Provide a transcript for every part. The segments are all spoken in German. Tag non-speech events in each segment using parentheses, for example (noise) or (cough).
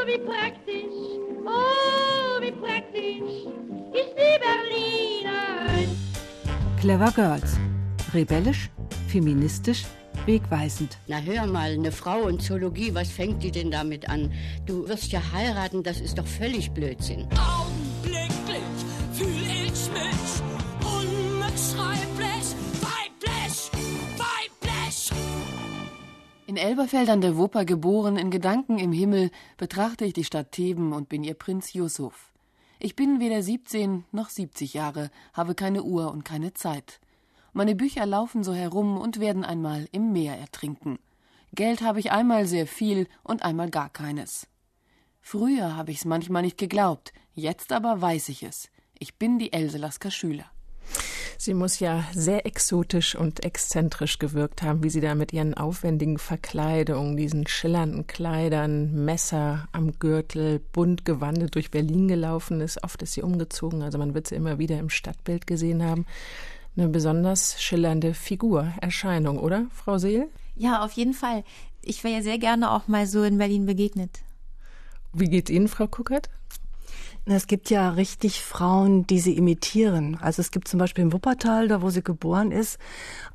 Oh, wie praktisch, oh, wie praktisch ist die Berlinerin. Clever Girls. Rebellisch, feministisch, wegweisend. Na hör mal, eine Frau und Zoologie, was fängt die denn damit an? Du wirst ja heiraten, das ist doch völlig Blödsinn. Augenblicklich In Elberfeld an der Wupper geboren, in Gedanken im Himmel, betrachte ich die Stadt Theben und bin ihr Prinz Yusuf. Ich bin weder 17 noch 70 Jahre, habe keine Uhr und keine Zeit. Meine Bücher laufen so herum und werden einmal im Meer ertrinken. Geld habe ich einmal sehr viel und einmal gar keines. Früher habe ich's manchmal nicht geglaubt, jetzt aber weiß ich es. Ich bin die Else Lasker Schüler. Sie muss ja sehr exotisch und exzentrisch gewirkt haben, wie sie da mit ihren aufwendigen Verkleidungen, diesen schillernden Kleidern, Messer am Gürtel, bunt gewandet durch Berlin gelaufen ist. Oft ist sie umgezogen, also man wird sie immer wieder im Stadtbild gesehen haben. Eine besonders schillernde Figur, Erscheinung, oder, Frau Seel? Ja, auf jeden Fall. Ich wäre ja sehr gerne auch mal so in Berlin begegnet. Wie geht's Ihnen, Frau Kuckert? Es gibt ja richtig Frauen, die sie imitieren. Also es gibt zum Beispiel im Wuppertal, da wo sie geboren ist,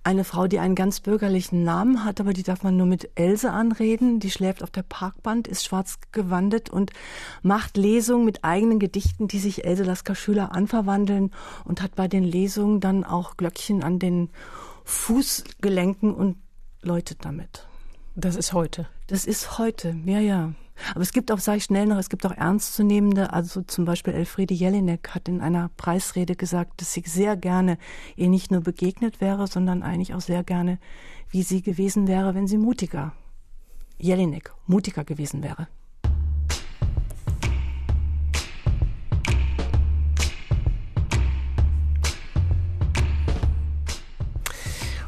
eine Frau, die einen ganz bürgerlichen Namen hat, aber die darf man nur mit Else anreden. Die schläft auf der Parkband, ist schwarz gewandet und macht Lesungen mit eigenen Gedichten, die sich Else Lasker Schüler anverwandeln und hat bei den Lesungen dann auch Glöckchen an den Fußgelenken und läutet damit. Das ist heute. Das ist heute, ja, ja. Aber es gibt auch, sage ich schnell noch, es gibt auch ernstzunehmende, also zum Beispiel Elfriede Jelinek hat in einer Preisrede gesagt, dass sie sehr gerne ihr nicht nur begegnet wäre, sondern eigentlich auch sehr gerne, wie sie gewesen wäre, wenn sie mutiger, Jelinek, mutiger gewesen wäre.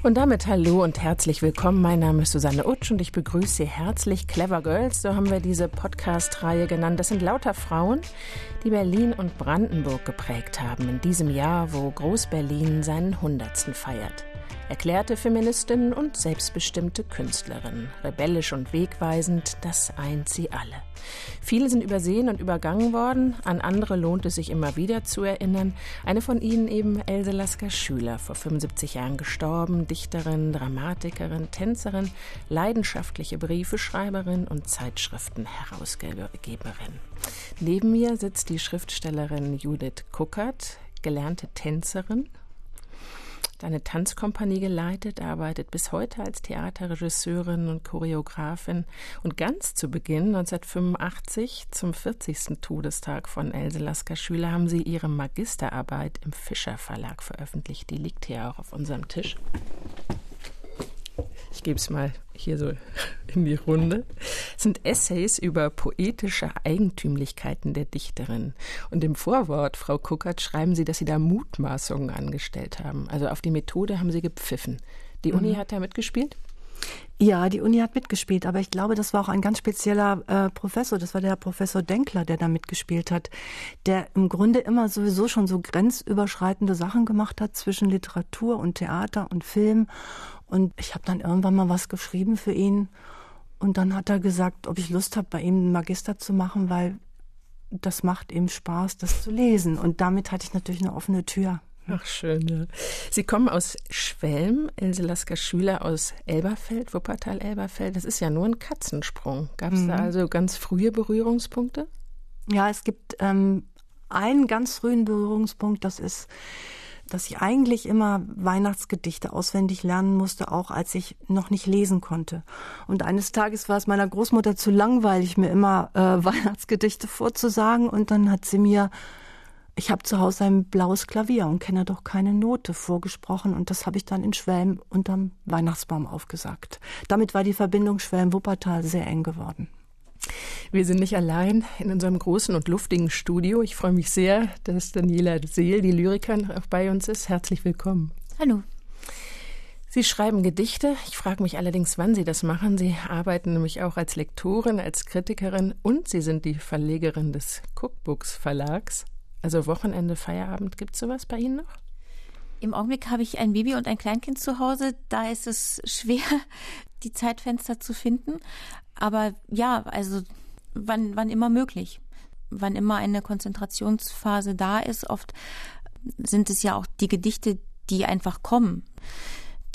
Und damit hallo und herzlich willkommen. Mein Name ist Susanne Utsch und ich begrüße Sie herzlich. Clever Girls, so haben wir diese Podcast-Reihe genannt. Das sind lauter Frauen, die Berlin und Brandenburg geprägt haben in diesem Jahr, wo Groß-Berlin seinen Hundertsten feiert. Erklärte Feministin und selbstbestimmte Künstlerin. Rebellisch und wegweisend, das eint sie alle. Viele sind übersehen und übergangen worden, an andere lohnt es sich immer wieder zu erinnern. Eine von ihnen eben Else Lasker Schüler, vor 75 Jahren gestorben, Dichterin, Dramatikerin, Tänzerin, leidenschaftliche Briefeschreiberin und Zeitschriftenherausgeberin. Neben mir sitzt die Schriftstellerin Judith Kuckert, gelernte Tänzerin, eine Tanzkompanie geleitet, arbeitet bis heute als Theaterregisseurin und Choreografin. Und ganz zu Beginn, 1985, zum 40. Todestag von Else Lasker Schüler, haben sie ihre Magisterarbeit im Fischer Verlag veröffentlicht. Die liegt hier auch auf unserem Tisch. Ich gebe es mal hier so (laughs) in die Runde. Es sind Essays über poetische Eigentümlichkeiten der Dichterin. Und im Vorwort, Frau Kuckert, schreiben Sie, dass Sie da Mutmaßungen angestellt haben. Also auf die Methode haben Sie gepfiffen. Die Uni mhm. hat da mitgespielt? Ja, die Uni hat mitgespielt, aber ich glaube, das war auch ein ganz spezieller äh, Professor. Das war der Professor Denkler, der da mitgespielt hat, der im Grunde immer sowieso schon so grenzüberschreitende Sachen gemacht hat zwischen Literatur und Theater und Film. Und ich habe dann irgendwann mal was geschrieben für ihn. Und dann hat er gesagt, ob ich Lust habe, bei ihm einen Magister zu machen, weil das macht ihm Spaß, das zu lesen. Und damit hatte ich natürlich eine offene Tür. Ach, schön, ja. Sie kommen aus Schwelm, Ilse Lasker Schüler aus Elberfeld, Wuppertal-Elberfeld. Das ist ja nur ein Katzensprung. Gab es mhm. da also ganz frühe Berührungspunkte? Ja, es gibt ähm, einen ganz frühen Berührungspunkt, das ist, dass ich eigentlich immer Weihnachtsgedichte auswendig lernen musste, auch als ich noch nicht lesen konnte. Und eines Tages war es meiner Großmutter zu langweilig, mir immer äh, (laughs) Weihnachtsgedichte vorzusagen. Und dann hat sie mir ich habe zu Hause ein blaues Klavier und kenne doch keine Note vorgesprochen und das habe ich dann in Schwelm unterm Weihnachtsbaum aufgesagt. Damit war die Verbindung Schwelm-Wuppertal sehr eng geworden. Wir sind nicht allein in unserem großen und luftigen Studio. Ich freue mich sehr, dass Daniela Seel, die Lyrikerin, auch bei uns ist. Herzlich willkommen. Hallo. Sie schreiben Gedichte. Ich frage mich allerdings, wann Sie das machen. Sie arbeiten nämlich auch als Lektorin, als Kritikerin und Sie sind die Verlegerin des Cookbooks Verlags. Also Wochenende, Feierabend, gibt es sowas bei Ihnen noch? Im Augenblick habe ich ein Baby und ein Kleinkind zu Hause. Da ist es schwer, (laughs) die Zeitfenster zu finden. Aber ja, also wann, wann immer möglich. Wann immer eine Konzentrationsphase da ist, oft sind es ja auch die Gedichte, die einfach kommen,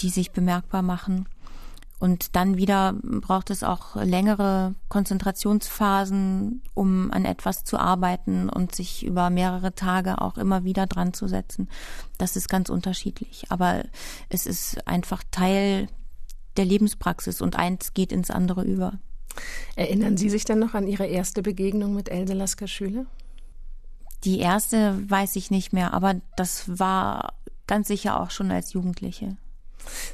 die sich bemerkbar machen. Und dann wieder braucht es auch längere Konzentrationsphasen, um an etwas zu arbeiten und sich über mehrere Tage auch immer wieder dran zu setzen. Das ist ganz unterschiedlich. Aber es ist einfach Teil der Lebenspraxis und eins geht ins andere über. Erinnern Sie sich denn noch an Ihre erste Begegnung mit Else Lasker Schüler? Die erste weiß ich nicht mehr, aber das war ganz sicher auch schon als Jugendliche.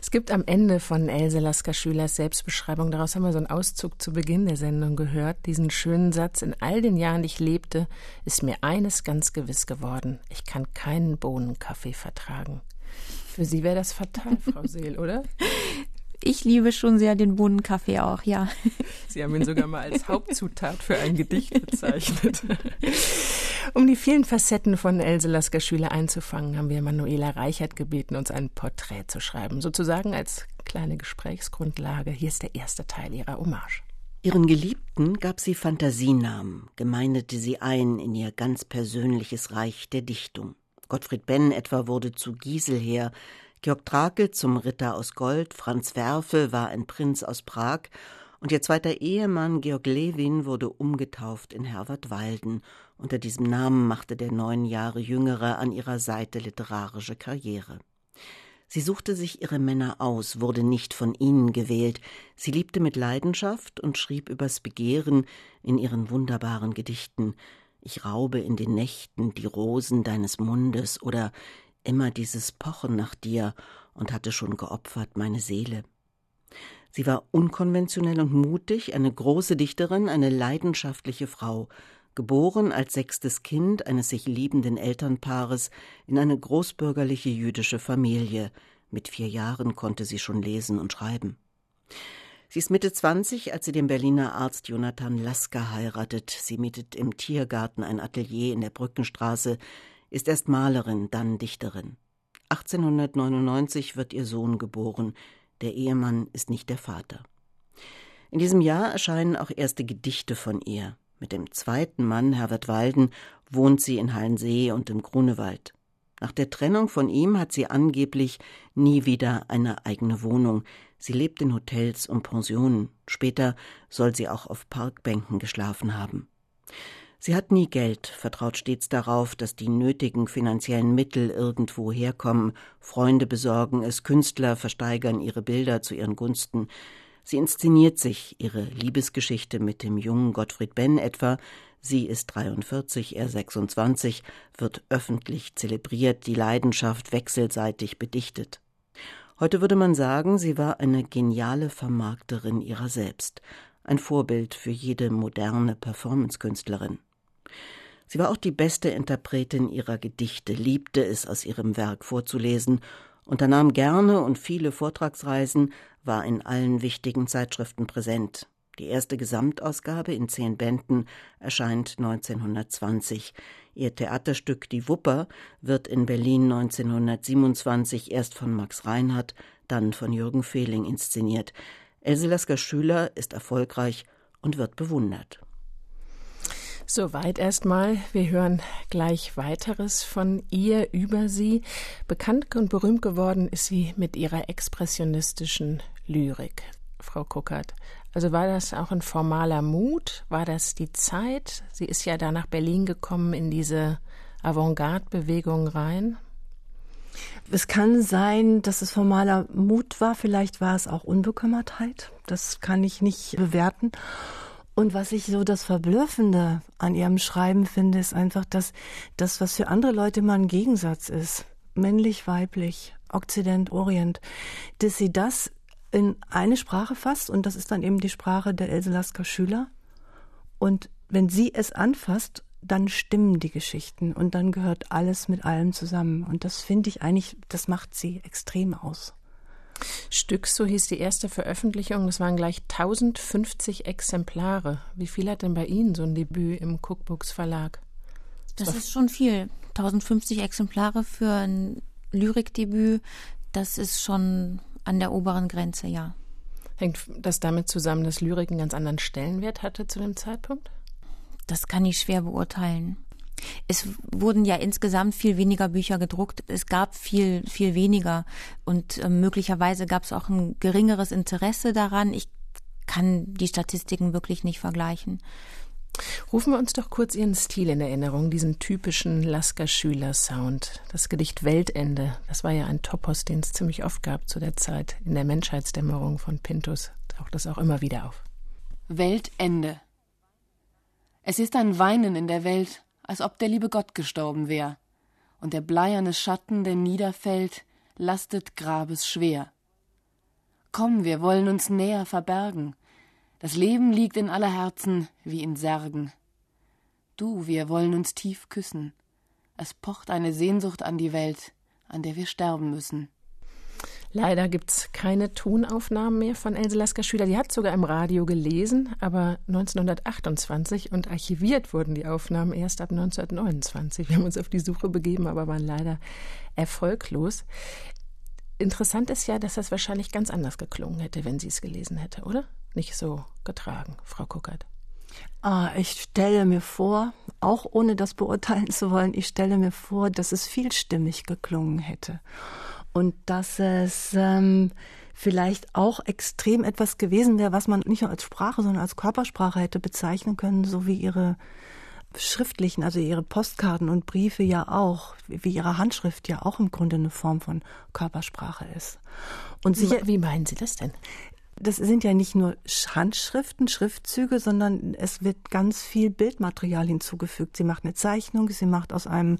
Es gibt am Ende von Else Lasker Schülers Selbstbeschreibung, daraus haben wir so einen Auszug zu Beginn der Sendung gehört, diesen schönen Satz, in all den Jahren, die ich lebte, ist mir eines ganz gewiss geworden, ich kann keinen Bohnenkaffee vertragen. Für Sie wäre das fatal, Frau (laughs) Seel, oder? Ich liebe schon sehr den Bohnenkaffee auch, ja. Sie haben ihn sogar mal als Hauptzutat für ein Gedicht bezeichnet. (laughs) Um die vielen Facetten von Else Lasker Schüler einzufangen, haben wir Manuela Reichert gebeten, uns ein Porträt zu schreiben, sozusagen als kleine Gesprächsgrundlage. Hier ist der erste Teil ihrer Hommage. Ihren Geliebten gab sie Fantasienamen, gemeindete sie ein in ihr ganz persönliches Reich der Dichtung. Gottfried Benn etwa wurde zu Gieselher, Georg Trakel zum Ritter aus Gold, Franz Werfel war ein Prinz aus Prag und ihr zweiter Ehemann Georg Lewin wurde umgetauft in Herbert Walden. Unter diesem Namen machte der neun Jahre Jüngere an ihrer Seite literarische Karriere. Sie suchte sich ihre Männer aus, wurde nicht von ihnen gewählt. Sie liebte mit Leidenschaft und schrieb übers Begehren in ihren wunderbaren Gedichten. Ich raube in den Nächten die Rosen deines Mundes oder immer dieses Pochen nach dir und hatte schon geopfert meine Seele. Sie war unkonventionell und mutig, eine große Dichterin, eine leidenschaftliche Frau, geboren als sechstes Kind eines sich liebenden Elternpaares in eine großbürgerliche jüdische Familie. Mit vier Jahren konnte sie schon lesen und schreiben. Sie ist Mitte 20, als sie den Berliner Arzt Jonathan Lasker heiratet. Sie mietet im Tiergarten ein Atelier in der Brückenstraße, ist erst Malerin, dann Dichterin. 1899 wird ihr Sohn geboren. Der Ehemann ist nicht der Vater. In diesem Jahr erscheinen auch erste Gedichte von ihr. Mit dem zweiten Mann, Herbert Walden, wohnt sie in Hallensee und im Grunewald. Nach der Trennung von ihm hat sie angeblich nie wieder eine eigene Wohnung. Sie lebt in Hotels und Pensionen. Später soll sie auch auf Parkbänken geschlafen haben. Sie hat nie Geld, vertraut stets darauf, dass die nötigen finanziellen Mittel irgendwo herkommen. Freunde besorgen es, Künstler versteigern ihre Bilder zu ihren Gunsten. Sie inszeniert sich, ihre Liebesgeschichte mit dem jungen Gottfried Benn etwa, sie ist 43, er 26, wird öffentlich zelebriert, die Leidenschaft wechselseitig bedichtet. Heute würde man sagen, sie war eine geniale Vermarkterin ihrer selbst, ein Vorbild für jede moderne Performancekünstlerin. Sie war auch die beste Interpretin ihrer Gedichte, liebte es, aus ihrem Werk vorzulesen, unternahm gerne und viele Vortragsreisen, war in allen wichtigen Zeitschriften präsent. Die erste Gesamtausgabe in zehn Bänden erscheint 1920. Ihr Theaterstück Die Wupper wird in Berlin 1927 erst von Max Reinhardt, dann von Jürgen Fehling inszeniert. Else Lasker Schüler ist erfolgreich und wird bewundert. Soweit erstmal. Wir hören gleich weiteres von ihr über sie. Bekannt und berühmt geworden ist sie mit ihrer expressionistischen Lyrik. Frau Kuckert. Also war das auch ein formaler Mut? War das die Zeit? Sie ist ja da nach Berlin gekommen in diese Avantgarde-Bewegung rein. Es kann sein, dass es formaler Mut war. Vielleicht war es auch Unbekümmertheit. Das kann ich nicht bewerten. Und was ich so das Verblüffende an ihrem Schreiben finde, ist einfach, dass das, was für andere Leute immer ein Gegensatz ist, männlich, weiblich, Okzident, Orient, dass sie das in eine Sprache fasst und das ist dann eben die Sprache der Else Lasker Schüler. Und wenn sie es anfasst, dann stimmen die Geschichten und dann gehört alles mit allem zusammen. Und das finde ich eigentlich, das macht sie extrem aus. Stück, so hieß die erste Veröffentlichung. Das waren gleich 1050 Exemplare. Wie viel hat denn bei Ihnen so ein Debüt im Cookbooks Verlag? Das, das ist schon viel. 1050 Exemplare für ein Lyrikdebüt, das ist schon an der oberen Grenze, ja. Hängt das damit zusammen, dass Lyrik einen ganz anderen Stellenwert hatte zu dem Zeitpunkt? Das kann ich schwer beurteilen. Es wurden ja insgesamt viel weniger Bücher gedruckt. Es gab viel, viel weniger. Und äh, möglicherweise gab es auch ein geringeres Interesse daran. Ich kann die Statistiken wirklich nicht vergleichen. Rufen wir uns doch kurz Ihren Stil in Erinnerung, diesen typischen Lasker-Schüler-Sound. Das Gedicht Weltende, das war ja ein Topos, den es ziemlich oft gab zu der Zeit in der Menschheitsdämmerung von Pintus. Taucht das auch immer wieder auf. Weltende. Es ist ein Weinen in der Welt, als ob der liebe Gott gestorben wär, und der bleierne Schatten, der niederfällt, lastet Grabes schwer. Komm, wir wollen uns näher verbergen, das Leben liegt in aller Herzen wie in Särgen. Du, wir wollen uns tief küssen. Es pocht eine Sehnsucht an die Welt, an der wir sterben müssen. Leider gibt es keine Tonaufnahmen mehr von Else Lasker Schüler. Die hat sogar im Radio gelesen, aber 1928 und archiviert wurden die Aufnahmen erst ab 1929. Wir haben uns auf die Suche begeben, aber waren leider erfolglos. Interessant ist ja, dass das wahrscheinlich ganz anders geklungen hätte, wenn sie es gelesen hätte, oder? Nicht so getragen, Frau Kuckert. Ah, ich stelle mir vor, auch ohne das beurteilen zu wollen, ich stelle mir vor, dass es vielstimmig geklungen hätte und dass es ähm, vielleicht auch extrem etwas gewesen wäre, was man nicht nur als Sprache, sondern als Körpersprache hätte bezeichnen können, so wie ihre schriftlichen, also ihre Postkarten und Briefe ja auch, wie ihre Handschrift ja auch im Grunde eine Form von Körpersprache ist. Und sicher, wie meinen Sie das denn? Das sind ja nicht nur Handschriften, Schriftzüge, sondern es wird ganz viel Bildmaterial hinzugefügt. Sie macht eine Zeichnung, sie macht aus einem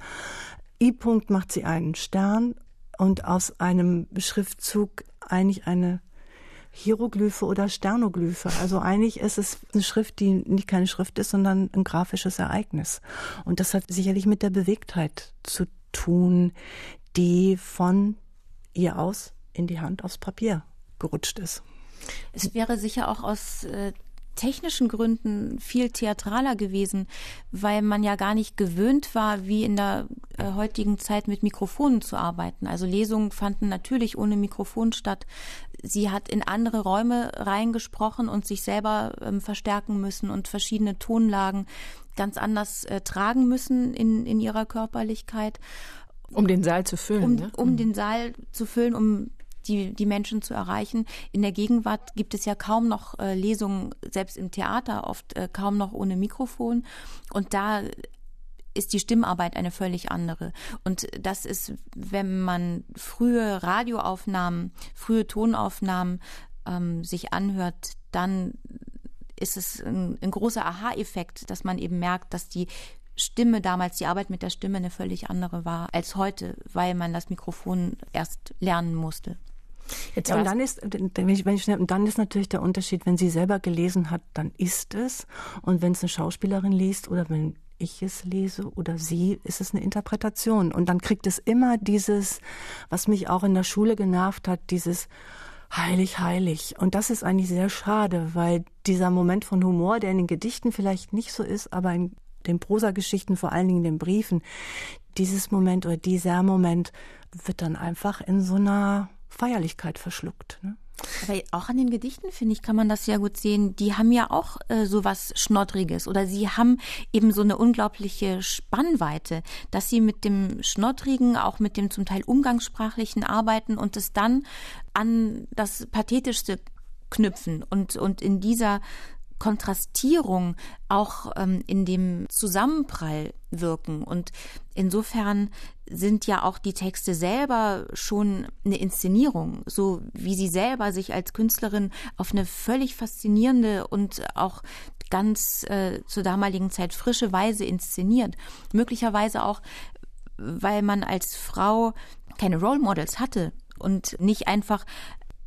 I-Punkt macht sie einen Stern und aus einem Schriftzug eigentlich eine Hieroglyphe oder Sternoglyphe. Also eigentlich ist es eine Schrift, die nicht keine Schrift ist, sondern ein grafisches Ereignis. Und das hat sicherlich mit der Bewegtheit zu tun, die von ihr aus in die Hand aufs Papier gerutscht ist. Es wäre sicher auch aus äh, technischen Gründen viel theatraler gewesen, weil man ja gar nicht gewöhnt war, wie in der äh, heutigen Zeit mit Mikrofonen zu arbeiten. Also Lesungen fanden natürlich ohne Mikrofon statt. Sie hat in andere Räume reingesprochen und sich selber ähm, verstärken müssen und verschiedene Tonlagen ganz anders äh, tragen müssen in, in ihrer Körperlichkeit. Um den Saal zu füllen. Um, ne? um den Saal zu füllen, um die, die Menschen zu erreichen. In der Gegenwart gibt es ja kaum noch äh, Lesungen, selbst im Theater oft äh, kaum noch ohne Mikrofon. Und da ist die Stimmarbeit eine völlig andere. Und das ist, wenn man frühe Radioaufnahmen, frühe Tonaufnahmen ähm, sich anhört, dann ist es ein, ein großer Aha-Effekt, dass man eben merkt, dass die Stimme damals, die Arbeit mit der Stimme eine völlig andere war als heute, weil man das Mikrofon erst lernen musste. Jetzt ja, und dann ist, wenn ich, wenn ich, und dann ist natürlich der Unterschied, wenn sie selber gelesen hat, dann ist es. Und wenn es eine Schauspielerin liest oder wenn ich es lese oder sie, ist es eine Interpretation. Und dann kriegt es immer dieses, was mich auch in der Schule genervt hat, dieses heilig, heilig. Und das ist eigentlich sehr schade, weil dieser Moment von Humor, der in den Gedichten vielleicht nicht so ist, aber in den Prosageschichten, vor allen Dingen in den Briefen, dieses Moment oder dieser Moment wird dann einfach in so einer Feierlichkeit verschluckt. Ne? Aber auch an den Gedichten, finde ich, kann man das sehr gut sehen. Die haben ja auch äh, so was Schnoddriges oder sie haben eben so eine unglaubliche Spannweite, dass sie mit dem Schnoddrigen, auch mit dem zum Teil umgangssprachlichen arbeiten und es dann an das Pathetischste knüpfen und, und in dieser Kontrastierung auch ähm, in dem Zusammenprall wirken. Und insofern sind ja auch die Texte selber schon eine Inszenierung, so wie sie selber sich als Künstlerin auf eine völlig faszinierende und auch ganz äh, zur damaligen Zeit frische Weise inszeniert. Möglicherweise auch, weil man als Frau keine Role Models hatte und nicht einfach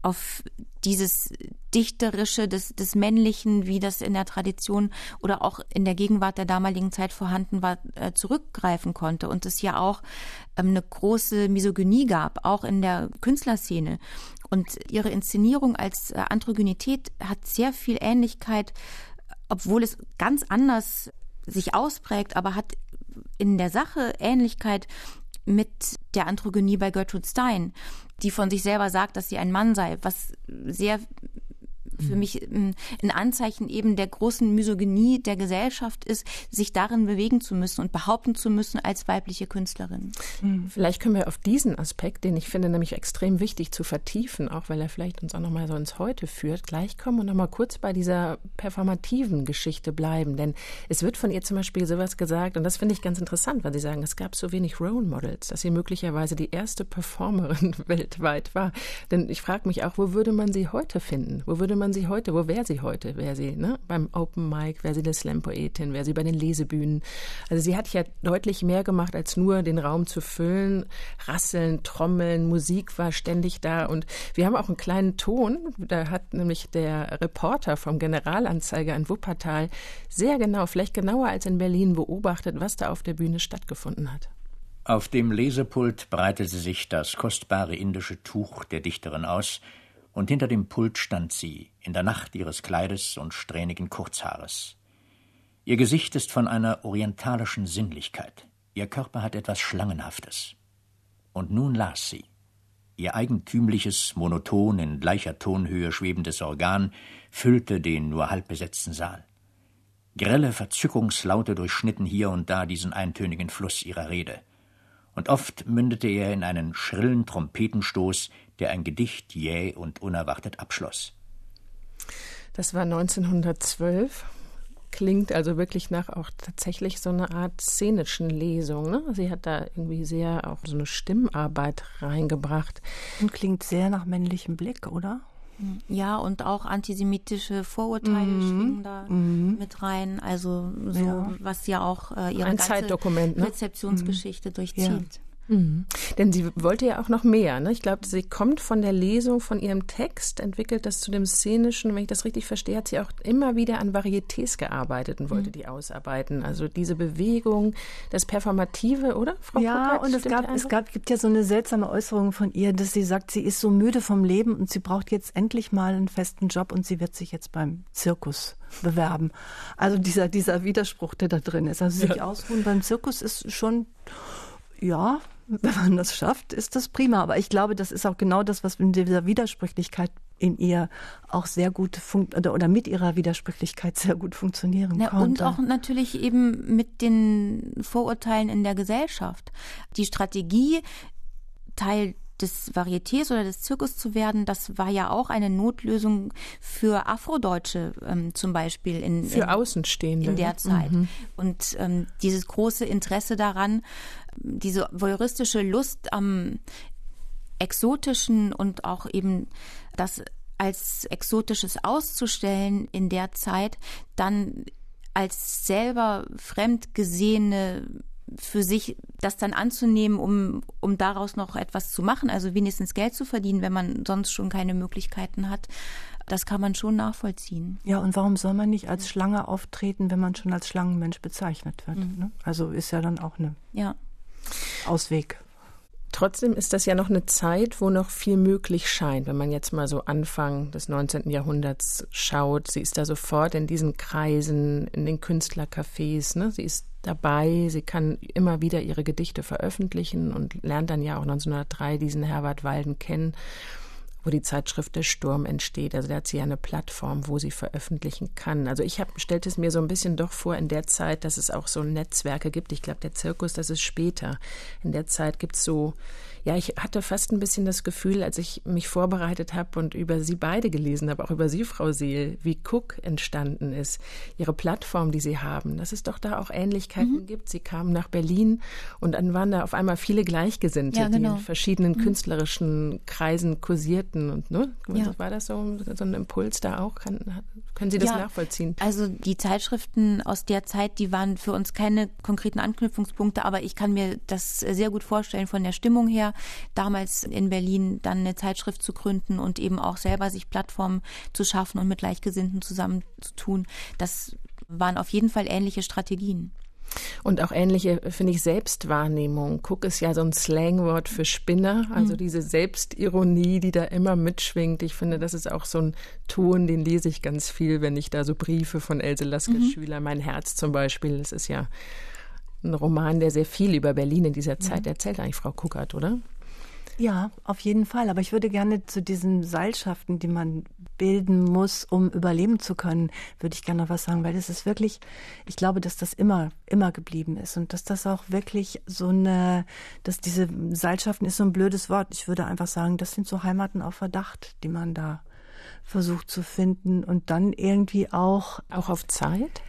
auf dieses Dichterische des, des Männlichen, wie das in der Tradition oder auch in der Gegenwart der damaligen Zeit vorhanden war, äh, zurückgreifen konnte. Und es ja auch ähm, eine große Misogynie gab, auch in der Künstlerszene. Und ihre Inszenierung als äh, Androgynität hat sehr viel Ähnlichkeit, obwohl es ganz anders sich ausprägt, aber hat in der Sache Ähnlichkeit mit der Androgynie bei Gertrude Stein, die von sich selber sagt, dass sie ein Mann sei, was sehr für mich ähm, ein Anzeichen eben der großen Misogynie der Gesellschaft ist, sich darin bewegen zu müssen und behaupten zu müssen als weibliche Künstlerin. Hm. Vielleicht können wir auf diesen Aspekt, den ich finde nämlich extrem wichtig zu vertiefen, auch weil er vielleicht uns auch nochmal so ins Heute führt, gleich kommen und nochmal kurz bei dieser performativen Geschichte bleiben. Denn es wird von ihr zum Beispiel sowas gesagt, und das finde ich ganz interessant, weil sie sagen, es gab so wenig Role Models, dass sie möglicherweise die erste Performerin (laughs) weltweit war. Denn ich frage mich auch, wo würde man sie heute finden? Wo würde man sie heute, wo wäre sie heute? Wäre sie ne? beim Open Mic, wäre sie eine Slam-Poetin, wäre sie bei den Lesebühnen? Also sie hat ja deutlich mehr gemacht, als nur den Raum zu füllen. Rasseln, Trommeln, Musik war ständig da. Und wir haben auch einen kleinen Ton, da hat nämlich der Reporter vom Generalanzeiger in Wuppertal sehr genau, vielleicht genauer als in Berlin, beobachtet, was da auf der Bühne stattgefunden hat. Auf dem Lesepult breitete sich das kostbare indische Tuch der Dichterin aus, und hinter dem Pult stand sie, in der Nacht ihres Kleides und strähnigen Kurzhaares. Ihr Gesicht ist von einer orientalischen Sinnlichkeit, ihr Körper hat etwas Schlangenhaftes. Und nun las sie. Ihr eigentümliches, monoton in gleicher Tonhöhe schwebendes Organ füllte den nur halb besetzten Saal. Grelle Verzückungslaute durchschnitten hier und da diesen eintönigen Fluss ihrer Rede und oft mündete er in einen schrillen Trompetenstoß, der ein Gedicht jäh und unerwartet abschloss. Das war 1912. Klingt also wirklich nach auch tatsächlich so eine Art szenischen Lesung. Ne? Sie hat da irgendwie sehr auch so eine Stimmarbeit reingebracht. Und klingt sehr nach männlichem Blick, oder? Ja, und auch antisemitische Vorurteile mhm. schwingen da mhm. mit rein. Also so, ja. was ja auch äh, ihre Ein ganze Zeitdokument, ne? Rezeptionsgeschichte mhm. durchzieht. Ja. Mhm. Denn sie wollte ja auch noch mehr. Ne? Ich glaube, sie kommt von der Lesung, von ihrem Text, entwickelt das zu dem Szenischen. Wenn ich das richtig verstehe, hat sie auch immer wieder an Varietés gearbeitet und wollte mhm. die ausarbeiten. Also diese Bewegung, das Performative, oder, Frau Ja, Puckert, und es gab, es gab, gibt ja so eine seltsame Äußerung von ihr, dass sie sagt, sie ist so müde vom Leben und sie braucht jetzt endlich mal einen festen Job und sie wird sich jetzt beim Zirkus bewerben. Also dieser, dieser Widerspruch, der da drin ist. Also sich ja. ausruhen beim Zirkus ist schon ja, (laughs) wenn man das schafft, ist das prima. Aber ich glaube, das ist auch genau das, was in dieser Widersprüchlichkeit in ihr auch sehr gut oder, oder mit ihrer Widersprüchlichkeit sehr gut funktionieren ja, konnte. Und auch natürlich eben mit den Vorurteilen in der Gesellschaft. Die Strategie, Teil des Varietés oder des Zirkus zu werden, das war ja auch eine Notlösung für Afrodeutsche ähm, zum Beispiel in, für in, Außenstehende in der Zeit. Mhm. Und ähm, dieses große Interesse daran, diese voyeuristische Lust am Exotischen und auch eben das als Exotisches auszustellen in der Zeit, dann als selber fremd gesehene für sich das dann anzunehmen, um, um daraus noch etwas zu machen, also wenigstens Geld zu verdienen, wenn man sonst schon keine Möglichkeiten hat, das kann man schon nachvollziehen. Ja, und warum soll man nicht als Schlange auftreten, wenn man schon als Schlangenmensch bezeichnet wird? Mhm. Ne? Also ist ja dann auch eine ja. Ausweg. Trotzdem ist das ja noch eine Zeit, wo noch viel möglich scheint. Wenn man jetzt mal so Anfang des 19. Jahrhunderts schaut, sie ist da sofort in diesen Kreisen, in den Künstlercafés, ne? sie ist dabei, sie kann immer wieder ihre Gedichte veröffentlichen und lernt dann ja auch 1903 diesen Herbert Walden kennen wo die Zeitschrift Der Sturm entsteht. Also da hat sie ja eine Plattform, wo sie veröffentlichen kann. Also ich habe stellte es mir so ein bisschen doch vor in der Zeit, dass es auch so Netzwerke gibt. Ich glaube, der Zirkus, das ist später. In der Zeit gibt es so ja, ich hatte fast ein bisschen das Gefühl, als ich mich vorbereitet habe und über Sie beide gelesen habe, auch über Sie, Frau Seel, wie Cook entstanden ist, Ihre Plattform, die Sie haben, dass es doch da auch Ähnlichkeiten mhm. gibt. Sie kamen nach Berlin und dann waren da auf einmal viele Gleichgesinnte, ja, genau. die in verschiedenen mhm. künstlerischen Kreisen kursierten. Und ne, ja. war das so, so ein Impuls da auch? Kann, können Sie das ja, nachvollziehen? Also die Zeitschriften aus der Zeit, die waren für uns keine konkreten Anknüpfungspunkte, aber ich kann mir das sehr gut vorstellen von der Stimmung her damals in Berlin dann eine Zeitschrift zu gründen und eben auch selber sich Plattformen zu schaffen und mit Gleichgesinnten zusammenzutun. Das waren auf jeden Fall ähnliche Strategien. Und auch ähnliche, finde ich, Selbstwahrnehmung. Cook ist ja so ein Slangwort für Spinner, also mhm. diese Selbstironie, die da immer mitschwingt. Ich finde, das ist auch so ein Ton, den lese ich ganz viel, wenn ich da so Briefe von Else Lasker mhm. Mein Herz zum Beispiel, das ist ja ein Roman, der sehr viel über Berlin in dieser Zeit mhm. erzählt, eigentlich Frau Kuckert, oder? Ja, auf jeden Fall. Aber ich würde gerne zu diesen Seilschaften, die man bilden muss, um überleben zu können, würde ich gerne noch was sagen, weil das ist wirklich, ich glaube, dass das immer, immer geblieben ist und dass das auch wirklich so eine, dass diese Seilschaften ist so ein blödes Wort. Ich würde einfach sagen, das sind so Heimaten auf Verdacht, die man da versucht zu finden und dann irgendwie auch. Auch auf Zeit?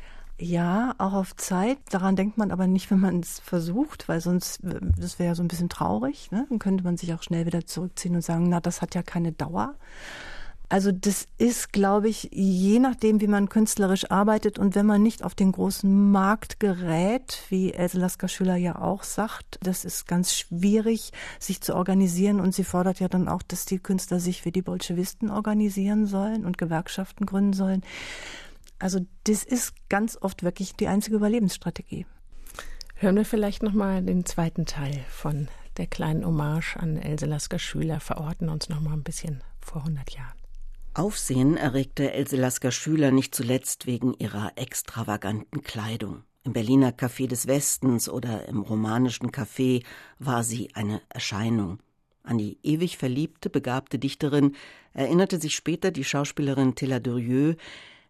Ja, auch auf Zeit. Daran denkt man aber nicht, wenn man es versucht, weil sonst, das wäre ja so ein bisschen traurig. Ne? Dann könnte man sich auch schnell wieder zurückziehen und sagen, na, das hat ja keine Dauer. Also das ist, glaube ich, je nachdem, wie man künstlerisch arbeitet und wenn man nicht auf den großen Markt gerät, wie Else Lasker-Schüler ja auch sagt, das ist ganz schwierig, sich zu organisieren und sie fordert ja dann auch, dass die Künstler sich wie die Bolschewisten organisieren sollen und Gewerkschaften gründen sollen. Also das ist ganz oft wirklich die einzige Überlebensstrategie. Hören wir vielleicht noch mal den zweiten Teil von der kleinen Hommage an Else Lasker Schüler, verorten uns noch mal ein bisschen vor 100 Jahren. Aufsehen erregte Else Lasker Schüler nicht zuletzt wegen ihrer extravaganten Kleidung. Im Berliner Café des Westens oder im romanischen Café war sie eine Erscheinung. An die ewig verliebte, begabte Dichterin erinnerte sich später die Schauspielerin Tilla Durieux.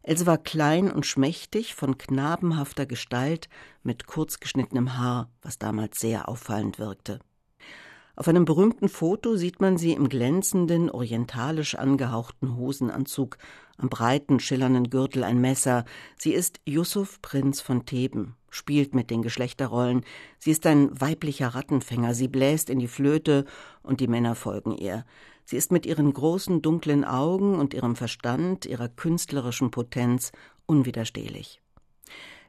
Else war klein und schmächtig, von knabenhafter Gestalt, mit kurzgeschnittenem Haar, was damals sehr auffallend wirkte. Auf einem berühmten Foto sieht man sie im glänzenden, orientalisch angehauchten Hosenanzug, am breiten, schillernden Gürtel ein Messer. Sie ist Yusuf Prinz von Theben, spielt mit den Geschlechterrollen. Sie ist ein weiblicher Rattenfänger. Sie bläst in die Flöte und die Männer folgen ihr. Sie ist mit ihren großen, dunklen Augen und ihrem Verstand, ihrer künstlerischen Potenz unwiderstehlich.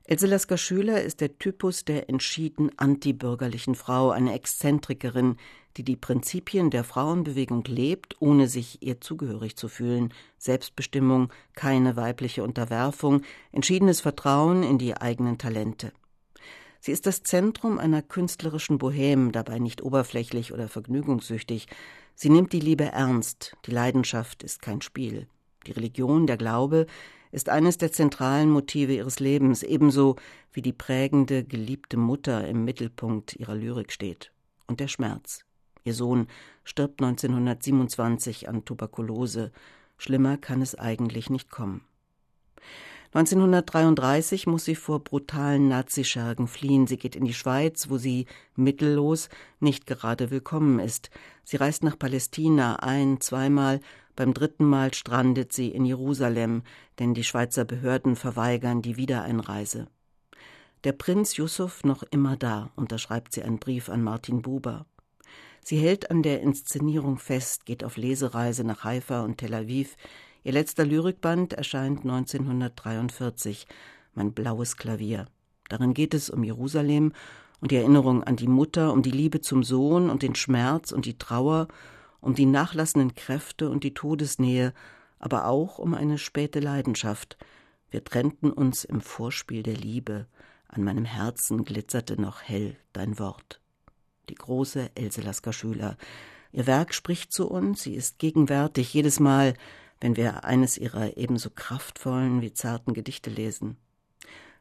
Else Lasker Schüler ist der Typus der entschieden antibürgerlichen Frau, eine Exzentrikerin, die die Prinzipien der Frauenbewegung lebt, ohne sich ihr zugehörig zu fühlen. Selbstbestimmung, keine weibliche Unterwerfung, entschiedenes Vertrauen in die eigenen Talente. Sie ist das Zentrum einer künstlerischen Bohème, dabei nicht oberflächlich oder vergnügungssüchtig. Sie nimmt die Liebe ernst, die Leidenschaft ist kein Spiel. Die Religion, der Glaube, ist eines der zentralen Motive ihres Lebens, ebenso wie die prägende, geliebte Mutter im Mittelpunkt ihrer Lyrik steht. Und der Schmerz. Ihr Sohn stirbt 1927 an Tuberkulose. Schlimmer kann es eigentlich nicht kommen. 1933 muss sie vor brutalen Nazischergen fliehen. Sie geht in die Schweiz, wo sie mittellos nicht gerade willkommen ist. Sie reist nach Palästina ein, zweimal beim dritten Mal strandet sie in Jerusalem, denn die Schweizer Behörden verweigern die Wiedereinreise. Der Prinz Yusuf noch immer da, unterschreibt sie einen Brief an Martin Buber. Sie hält an der Inszenierung fest, geht auf Lesereise nach Haifa und Tel Aviv. Ihr letzter Lyrikband erscheint 1943, Mein blaues Klavier. Darin geht es um Jerusalem und die Erinnerung an die Mutter, um die Liebe zum Sohn und den Schmerz und die Trauer um die nachlassenden Kräfte und die Todesnähe, aber auch um eine späte Leidenschaft. Wir trennten uns im Vorspiel der Liebe, an meinem Herzen glitzerte noch hell dein Wort. Die große Else Lasker Schüler. Ihr Werk spricht zu uns, sie ist gegenwärtig jedes Mal, wenn wir eines ihrer ebenso kraftvollen wie zarten Gedichte lesen.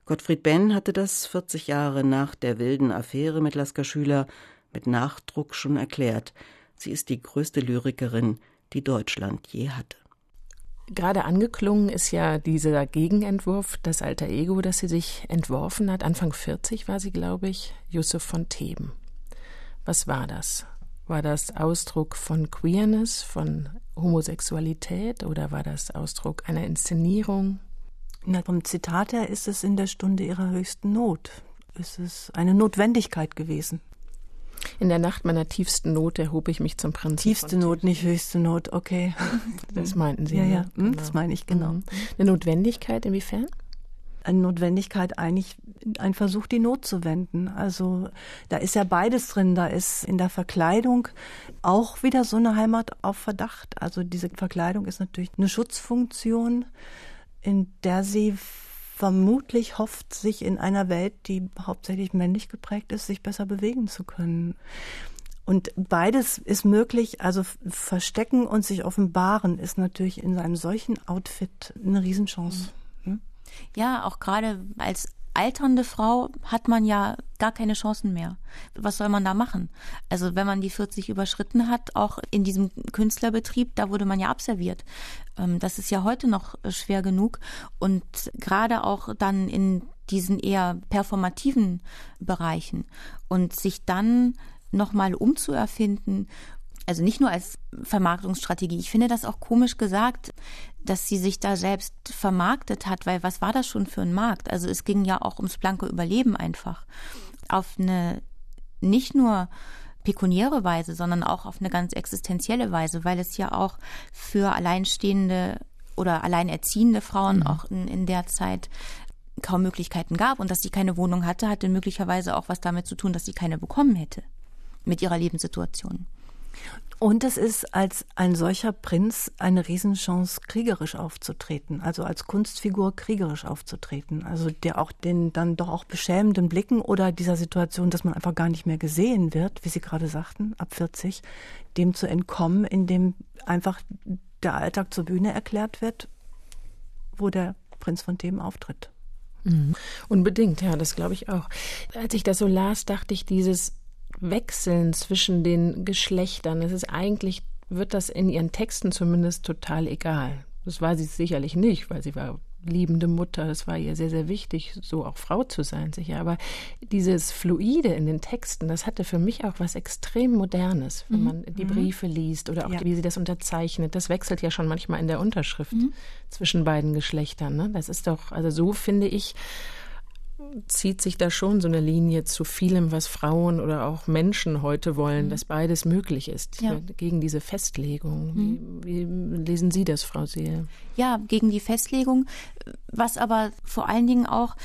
Gottfried Benn hatte das 40 Jahre nach der wilden Affäre mit Lasker Schüler mit Nachdruck schon erklärt. Sie ist die größte Lyrikerin, die Deutschland je hatte. Gerade angeklungen ist ja dieser Gegenentwurf, das alter Ego, das sie sich entworfen hat. Anfang 40 war sie, glaube ich, Yusuf von Theben. Was war das? War das Ausdruck von Queerness, von Homosexualität oder war das Ausdruck einer Inszenierung? Na, vom Zitat her ist es in der Stunde ihrer höchsten Not. Es ist eine Notwendigkeit gewesen. In der Nacht meiner tiefsten Not erhob ich mich zum Prinzen. Tiefste Not, nicht höchste Not, okay. Das meinten Sie. Ja, ja, ne? hm, Genau. das meine ich genau. Mhm. Eine Notwendigkeit inwiefern? Eine Notwendigkeit eigentlich ein Versuch, die Not zu wenden. Also da ist ja beides drin. Da ist in der Verkleidung auch wieder so eine Heimat auf Verdacht. Also diese Verkleidung ist natürlich eine Schutzfunktion, in der sie vermutlich hofft, sich in einer Welt, die hauptsächlich männlich geprägt ist, sich besser bewegen zu können. Und beides ist möglich. Also verstecken und sich offenbaren ist natürlich in einem solchen Outfit eine Riesenchance. Hm? Ja, auch gerade als alternde Frau hat man ja gar keine Chancen mehr. Was soll man da machen? Also wenn man die 40 überschritten hat, auch in diesem Künstlerbetrieb, da wurde man ja abserviert. Ähm, das ist ja heute noch schwer genug. Und gerade auch dann in diesen eher performativen Bereichen und sich dann nochmal umzuerfinden also nicht nur als Vermarktungsstrategie. Ich finde das auch komisch gesagt, dass sie sich da selbst vermarktet hat, weil was war das schon für ein Markt? Also es ging ja auch ums blanke Überleben einfach. Auf eine nicht nur pekuniäre Weise, sondern auch auf eine ganz existenzielle Weise, weil es ja auch für alleinstehende oder alleinerziehende Frauen mhm. auch in, in der Zeit kaum Möglichkeiten gab und dass sie keine Wohnung hatte, hatte möglicherweise auch was damit zu tun, dass sie keine bekommen hätte mit ihrer Lebenssituation. Und es ist als ein solcher Prinz eine Riesenchance, kriegerisch aufzutreten, also als Kunstfigur kriegerisch aufzutreten. Also der auch den dann doch auch beschämenden Blicken oder dieser Situation, dass man einfach gar nicht mehr gesehen wird, wie Sie gerade sagten, ab 40, dem zu entkommen, indem einfach der Alltag zur Bühne erklärt wird, wo der Prinz von Themen auftritt. Mhm. Unbedingt, ja, das glaube ich auch. Als ich das so las, dachte ich, dieses Wechseln zwischen den Geschlechtern, das ist eigentlich, wird das in ihren Texten zumindest total egal. Das war sie sicherlich nicht, weil sie war liebende Mutter. Das war ihr sehr, sehr wichtig, so auch Frau zu sein, sicher. Aber dieses Fluide in den Texten, das hatte für mich auch was extrem Modernes, wenn mhm. man die mhm. Briefe liest oder auch ja. wie sie das unterzeichnet. Das wechselt ja schon manchmal in der Unterschrift mhm. zwischen beiden Geschlechtern. Ne? Das ist doch, also so finde ich, zieht sich da schon so eine Linie zu vielem, was Frauen oder auch Menschen heute wollen, mhm. dass beides möglich ist, ja. gegen diese Festlegung. Mhm. Wie, wie, lesen Sie das, Frau Seel? Ja, gegen die Festlegung, was aber vor allen Dingen auch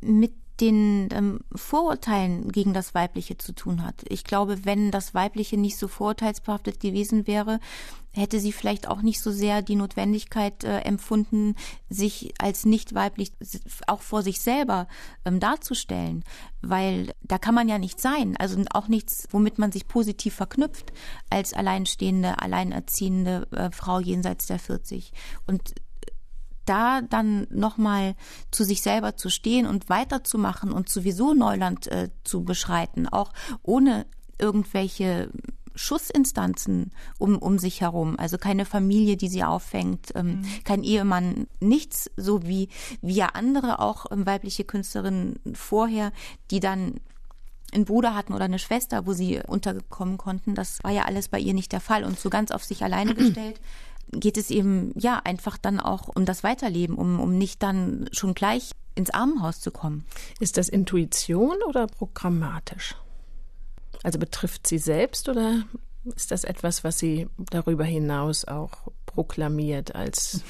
mit den ähm, Vorurteilen gegen das Weibliche zu tun hat. Ich glaube, wenn das Weibliche nicht so vorurteilsbehaftet gewesen wäre, hätte sie vielleicht auch nicht so sehr die Notwendigkeit äh, empfunden, sich als nicht weiblich auch vor sich selber ähm, darzustellen, weil da kann man ja nicht sein, also auch nichts, womit man sich positiv verknüpft als alleinstehende, alleinerziehende äh, Frau jenseits der 40. Und da dann nochmal zu sich selber zu stehen und weiterzumachen und sowieso Neuland äh, zu beschreiten, auch ohne irgendwelche Schussinstanzen um, um sich herum, also keine Familie, die sie auffängt, ähm, mhm. kein Ehemann, nichts, so wie, wie ja andere auch ähm, weibliche Künstlerinnen vorher, die dann einen Bruder hatten oder eine Schwester, wo sie unterkommen konnten. Das war ja alles bei ihr nicht der Fall und so ganz auf sich alleine (clears throat) gestellt geht es eben ja einfach dann auch um das Weiterleben, um, um nicht dann schon gleich ins Armenhaus zu kommen. Ist das Intuition oder programmatisch? Also betrifft sie selbst oder ist das etwas, was sie darüber hinaus auch proklamiert als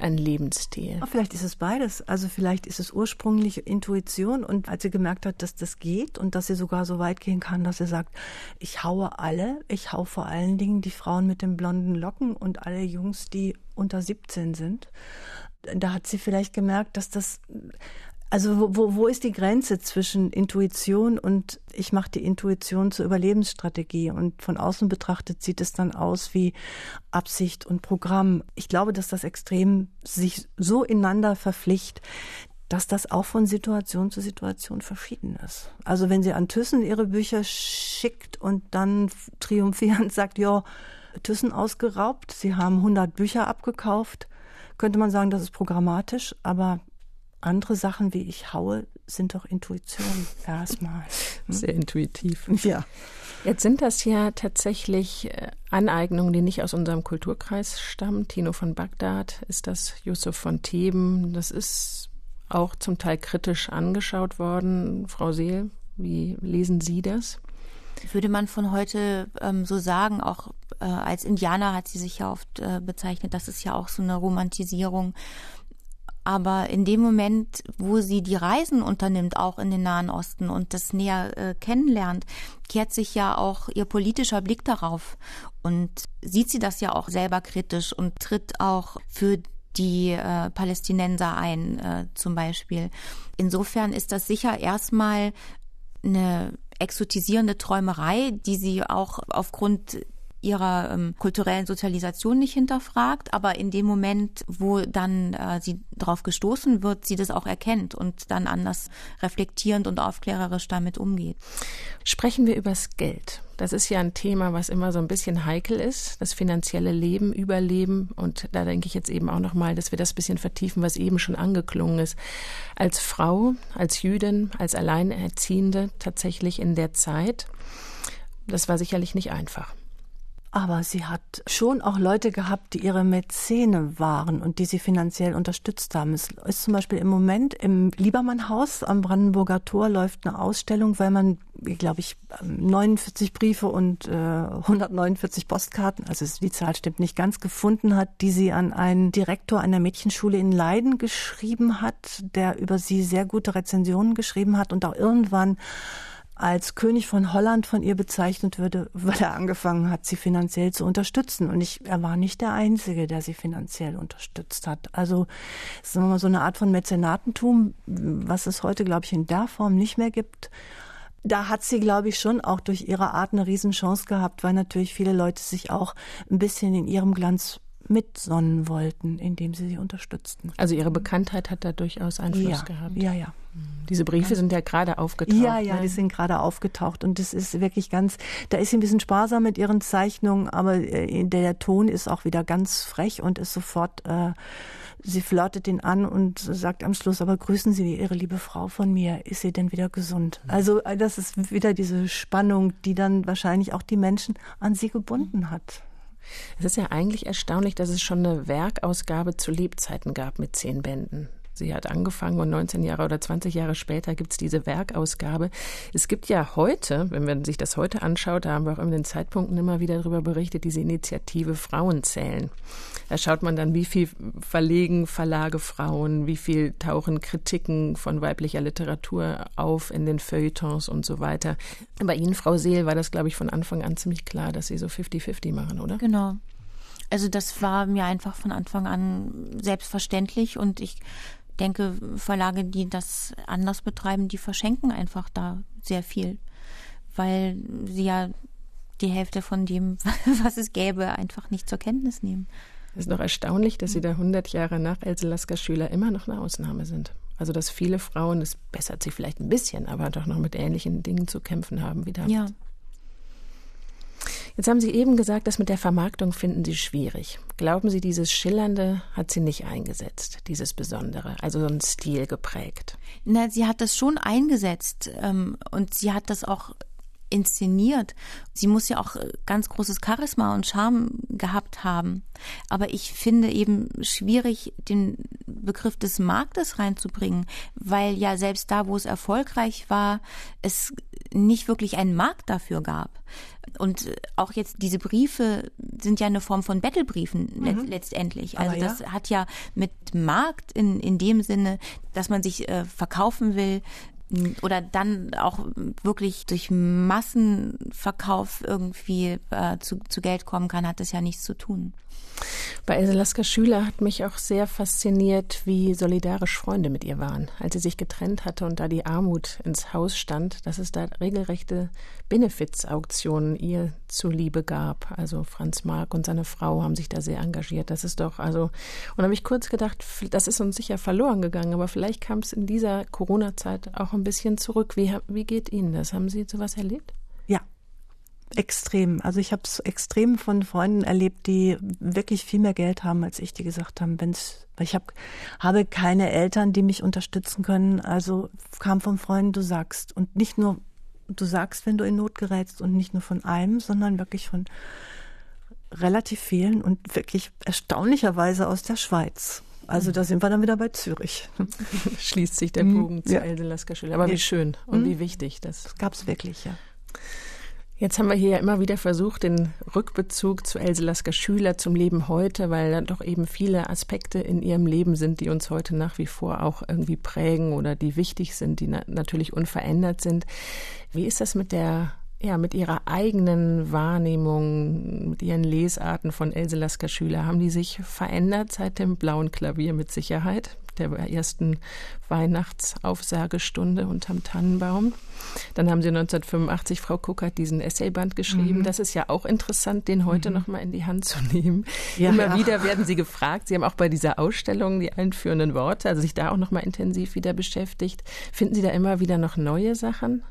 ein Lebensstil. Vielleicht ist es beides. Also vielleicht ist es ursprünglich Intuition und als sie gemerkt hat, dass das geht und dass sie sogar so weit gehen kann, dass sie sagt, ich haue alle, ich hau vor allen Dingen die Frauen mit den blonden Locken und alle Jungs, die unter 17 sind. Da hat sie vielleicht gemerkt, dass das also wo, wo ist die Grenze zwischen Intuition und ich mache die Intuition zur Überlebensstrategie und von außen betrachtet sieht es dann aus wie Absicht und Programm. Ich glaube, dass das extrem sich so ineinander verpflicht, dass das auch von Situation zu Situation verschieden ist. Also wenn sie an Thyssen ihre Bücher schickt und dann triumphierend sagt, ja, Thyssen ausgeraubt, sie haben 100 Bücher abgekauft, könnte man sagen, das ist programmatisch, aber andere Sachen wie ich haue, sind doch Intuition (laughs) erstmal. Hm? Sehr intuitiv. Ja. Jetzt sind das ja tatsächlich äh, Aneignungen, die nicht aus unserem Kulturkreis stammen. Tino von Bagdad ist das, Yusuf von Theben. Das ist auch zum Teil kritisch angeschaut worden. Frau Seel, wie lesen Sie das? Würde man von heute ähm, so sagen, auch äh, als Indianer hat sie sich ja oft äh, bezeichnet, das ist ja auch so eine Romantisierung aber in dem Moment, wo sie die Reisen unternimmt, auch in den Nahen Osten und das näher äh, kennenlernt, kehrt sich ja auch ihr politischer Blick darauf und sieht sie das ja auch selber kritisch und tritt auch für die äh, Palästinenser ein, äh, zum Beispiel. Insofern ist das sicher erstmal eine exotisierende Träumerei, die sie auch aufgrund ihrer ähm, kulturellen Sozialisation nicht hinterfragt, aber in dem Moment, wo dann äh, sie drauf gestoßen wird, sie das auch erkennt und dann anders reflektierend und aufklärerisch damit umgeht. Sprechen wir übers Geld. Das ist ja ein Thema, was immer so ein bisschen heikel ist, das finanzielle Leben, Überleben. Und da denke ich jetzt eben auch nochmal, dass wir das bisschen vertiefen, was eben schon angeklungen ist. Als Frau, als Jüdin, als Alleinerziehende tatsächlich in der Zeit, das war sicherlich nicht einfach. Aber sie hat schon auch Leute gehabt, die ihre Mäzene waren und die sie finanziell unterstützt haben. Es ist zum Beispiel im Moment im Liebermannhaus am Brandenburger Tor läuft eine Ausstellung, weil man, glaube ich, 49 Briefe und äh, 149 Postkarten, also die Zahl stimmt nicht ganz, gefunden hat, die sie an einen Direktor einer Mädchenschule in Leiden geschrieben hat, der über sie sehr gute Rezensionen geschrieben hat und auch irgendwann als König von Holland von ihr bezeichnet würde, weil er angefangen hat, sie finanziell zu unterstützen. Und ich, er war nicht der Einzige, der sie finanziell unterstützt hat. Also sagen wir mal so eine Art von Mäzenatentum, was es heute, glaube ich, in der Form nicht mehr gibt. Da hat sie, glaube ich, schon auch durch ihre Art eine Riesenchance gehabt, weil natürlich viele Leute sich auch ein bisschen in ihrem Glanz mitsonnen wollten, indem sie sie unterstützten. Also ihre Bekanntheit hat da durchaus Einfluss ja, gehabt. Ja, ja. Diese Briefe sind ja gerade aufgetaucht. Ja, ja, ne? die sind gerade aufgetaucht und das ist wirklich ganz, da ist sie ein bisschen sparsam mit ihren Zeichnungen, aber äh, der Ton ist auch wieder ganz frech und ist sofort, äh, sie flirtet ihn an und sagt am Schluss, aber grüßen Sie Ihre liebe Frau von mir, ist sie denn wieder gesund? Also äh, das ist wieder diese Spannung, die dann wahrscheinlich auch die Menschen an sie gebunden hat. Es ist ja eigentlich erstaunlich, dass es schon eine Werkausgabe zu Lebzeiten gab mit zehn Bänden. Sie hat angefangen und 19 Jahre oder 20 Jahre später gibt es diese Werkausgabe. Es gibt ja heute, wenn man sich das heute anschaut, da haben wir auch in den Zeitpunkten immer wieder darüber berichtet, diese Initiative Frauenzählen. Da schaut man dann, wie viel verlegen Verlage Frauen, wie viel tauchen Kritiken von weiblicher Literatur auf in den Feuilletons und so weiter. Bei Ihnen, Frau Seel, war das, glaube ich, von Anfang an ziemlich klar, dass Sie so 50-50 machen, oder? Genau. Also das war mir einfach von Anfang an selbstverständlich und ich denke, Verlage, die das anders betreiben, die verschenken einfach da sehr viel, weil sie ja die Hälfte von dem, (laughs) was es gäbe, einfach nicht zur Kenntnis nehmen. Es ist noch erstaunlich, dass Sie da 100 Jahre nach Else Lasker Schüler immer noch eine Ausnahme sind. Also dass viele Frauen, es bessert sich vielleicht ein bisschen, aber doch noch mit ähnlichen Dingen zu kämpfen haben wie damals. Ja. Jetzt haben Sie eben gesagt, das mit der Vermarktung finden Sie schwierig. Glauben Sie, dieses Schillernde hat sie nicht eingesetzt, dieses Besondere, also so ein Stil geprägt? Na, sie hat das schon eingesetzt ähm, und sie hat das auch inszeniert. Sie muss ja auch äh, ganz großes Charisma und Charme gehabt haben. Aber ich finde eben schwierig, den Begriff des Marktes reinzubringen, weil ja selbst da, wo es erfolgreich war, es nicht wirklich einen Markt dafür gab. Und äh, auch jetzt diese Briefe sind ja eine Form von Bettelbriefen mhm. letztendlich. Also ja. das hat ja mit Markt in, in dem Sinne, dass man sich äh, verkaufen will, oder dann auch wirklich durch Massenverkauf irgendwie äh, zu, zu Geld kommen kann, hat das ja nichts zu tun. Bei Else Schüler hat mich auch sehr fasziniert, wie solidarisch Freunde mit ihr waren. Als sie sich getrennt hatte und da die Armut ins Haus stand, dass es da regelrechte Benefits-Auktionen ihr zuliebe gab. Also Franz Mark und seine Frau haben sich da sehr engagiert. Das ist doch, also, und habe ich kurz gedacht, das ist uns sicher verloren gegangen, aber vielleicht kam es in dieser Corona-Zeit auch ein bisschen zurück. Wie, wie geht Ihnen das? Haben Sie sowas erlebt? Ja, extrem. Also ich habe es extrem von Freunden erlebt, die wirklich viel mehr Geld haben als ich, die gesagt haben, wenn's, weil ich hab, habe keine Eltern, die mich unterstützen können. Also kam von Freunden, du sagst und nicht nur du sagst, wenn du in Not gerätst und nicht nur von einem, sondern wirklich von relativ vielen und wirklich erstaunlicherweise aus der Schweiz. Also da sind wir dann wieder bei Zürich. (laughs) Schließt sich der Bogen mhm. zu ja. Elde Lasker Aber wie schön und mhm. wie wichtig das. Das gab es wirklich, ja. Jetzt haben wir hier ja immer wieder versucht, den Rückbezug zu Else Lasker Schüler zum Leben heute, weil da doch eben viele Aspekte in ihrem Leben sind, die uns heute nach wie vor auch irgendwie prägen oder die wichtig sind, die na natürlich unverändert sind. Wie ist das mit der ja, mit ihrer eigenen Wahrnehmung, mit ihren Lesarten von Else Lasker Schüler, haben die sich verändert seit dem blauen Klavier mit Sicherheit? Der ersten Weihnachtsaufsagestunde unterm Tannenbaum. Dann haben Sie 1985, Frau Kuckert, diesen Essayband geschrieben. Mhm. Das ist ja auch interessant, den heute mhm. noch mal in die Hand zu nehmen. Ja, Immer ja. wieder werden Sie gefragt. Sie haben auch bei dieser Ausstellung die einführenden Worte, also sich da auch noch mal intensiv wieder beschäftigt. Finden Sie da immer wieder noch neue Sachen?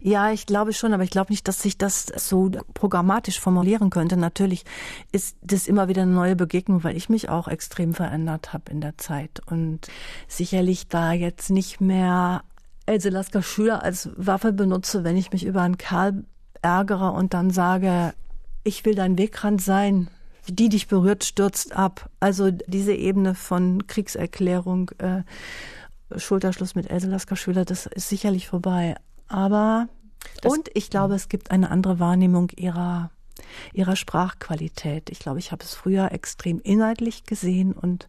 Ja, ich glaube schon, aber ich glaube nicht, dass sich das so programmatisch formulieren könnte. Natürlich ist das immer wieder eine neue Begegnung, weil ich mich auch extrem verändert habe in der Zeit und sicherlich da jetzt nicht mehr Else Lasker Schüler als Waffe benutze, wenn ich mich über einen Kerl ärgere und dann sage, ich will dein Wegrand sein, die dich berührt, stürzt ab. Also diese Ebene von Kriegserklärung, äh, Schulterschluss mit Else Lasker Schüler, das ist sicherlich vorbei. Aber das und ich glaube, es gibt eine andere Wahrnehmung ihrer ihrer Sprachqualität. Ich glaube, ich habe es früher extrem inhaltlich gesehen und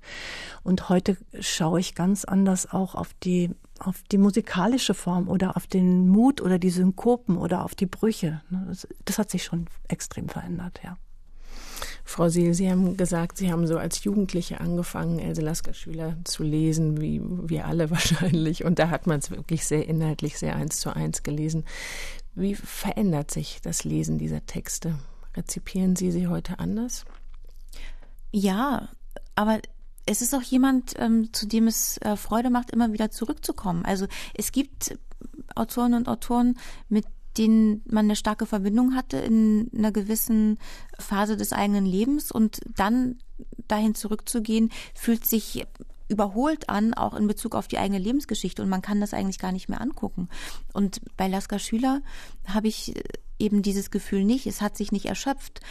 und heute schaue ich ganz anders auch auf die auf die musikalische Form oder auf den Mut oder die Synkopen oder auf die Brüche. Das, das hat sich schon extrem verändert, ja. Frau Seel, Sie haben gesagt, Sie haben so als Jugendliche angefangen, Else Lasker Schüler zu lesen, wie wir alle (laughs) wahrscheinlich. Und da hat man es wirklich sehr inhaltlich, sehr eins zu eins gelesen. Wie verändert sich das Lesen dieser Texte? Rezipieren Sie sie heute anders? Ja, aber es ist auch jemand, ähm, zu dem es äh, Freude macht, immer wieder zurückzukommen. Also es gibt Autoren und Autoren, mit denen man eine starke Verbindung hatte in einer gewissen Phase des eigenen Lebens und dann dahin zurückzugehen, fühlt sich überholt an, auch in Bezug auf die eigene Lebensgeschichte und man kann das eigentlich gar nicht mehr angucken. Und bei Lasker Schüler habe ich eben dieses Gefühl nicht, es hat sich nicht erschöpft.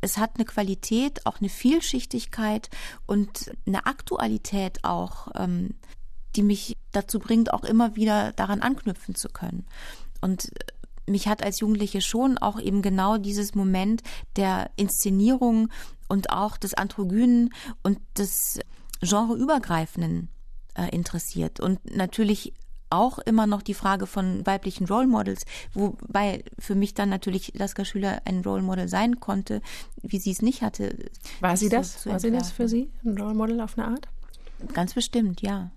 Es hat eine Qualität, auch eine Vielschichtigkeit und eine Aktualität auch, ähm, die mich dazu bringt, auch immer wieder daran anknüpfen zu können. Und mich hat als Jugendliche schon auch eben genau dieses Moment der Inszenierung und auch des Androgynen und des genreübergreifenden äh, interessiert. Und natürlich auch immer noch die Frage von weiblichen Role Models, wobei für mich dann natürlich Lasker Schüler ein Role Model sein konnte, wie sie es nicht hatte. War sie das? War sie das für Sie, ein Role Model auf eine Art? Ganz bestimmt, ja.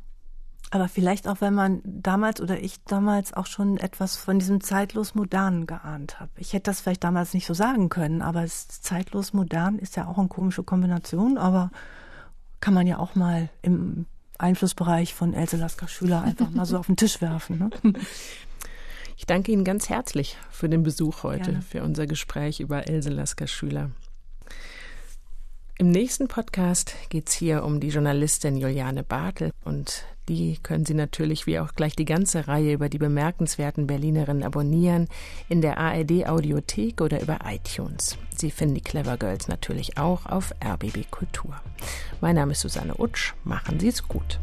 Aber vielleicht auch, wenn man damals oder ich damals auch schon etwas von diesem zeitlos Modernen geahnt habe. Ich hätte das vielleicht damals nicht so sagen können, aber zeitlos modern ist ja auch eine komische Kombination, aber kann man ja auch mal im Einflussbereich von Else Lasker Schüler einfach mal so auf den Tisch werfen. Ne? Ich danke Ihnen ganz herzlich für den Besuch heute, Gerne. für unser Gespräch über Else Lasker Schüler. Im nächsten Podcast geht es hier um die Journalistin Juliane Bartel und die können Sie natürlich wie auch gleich die ganze Reihe über die bemerkenswerten Berlinerinnen abonnieren in der ARD Audiothek oder über iTunes. Sie finden die Clever Girls natürlich auch auf RBB Kultur. Mein Name ist Susanne Utsch. Machen Sie es gut.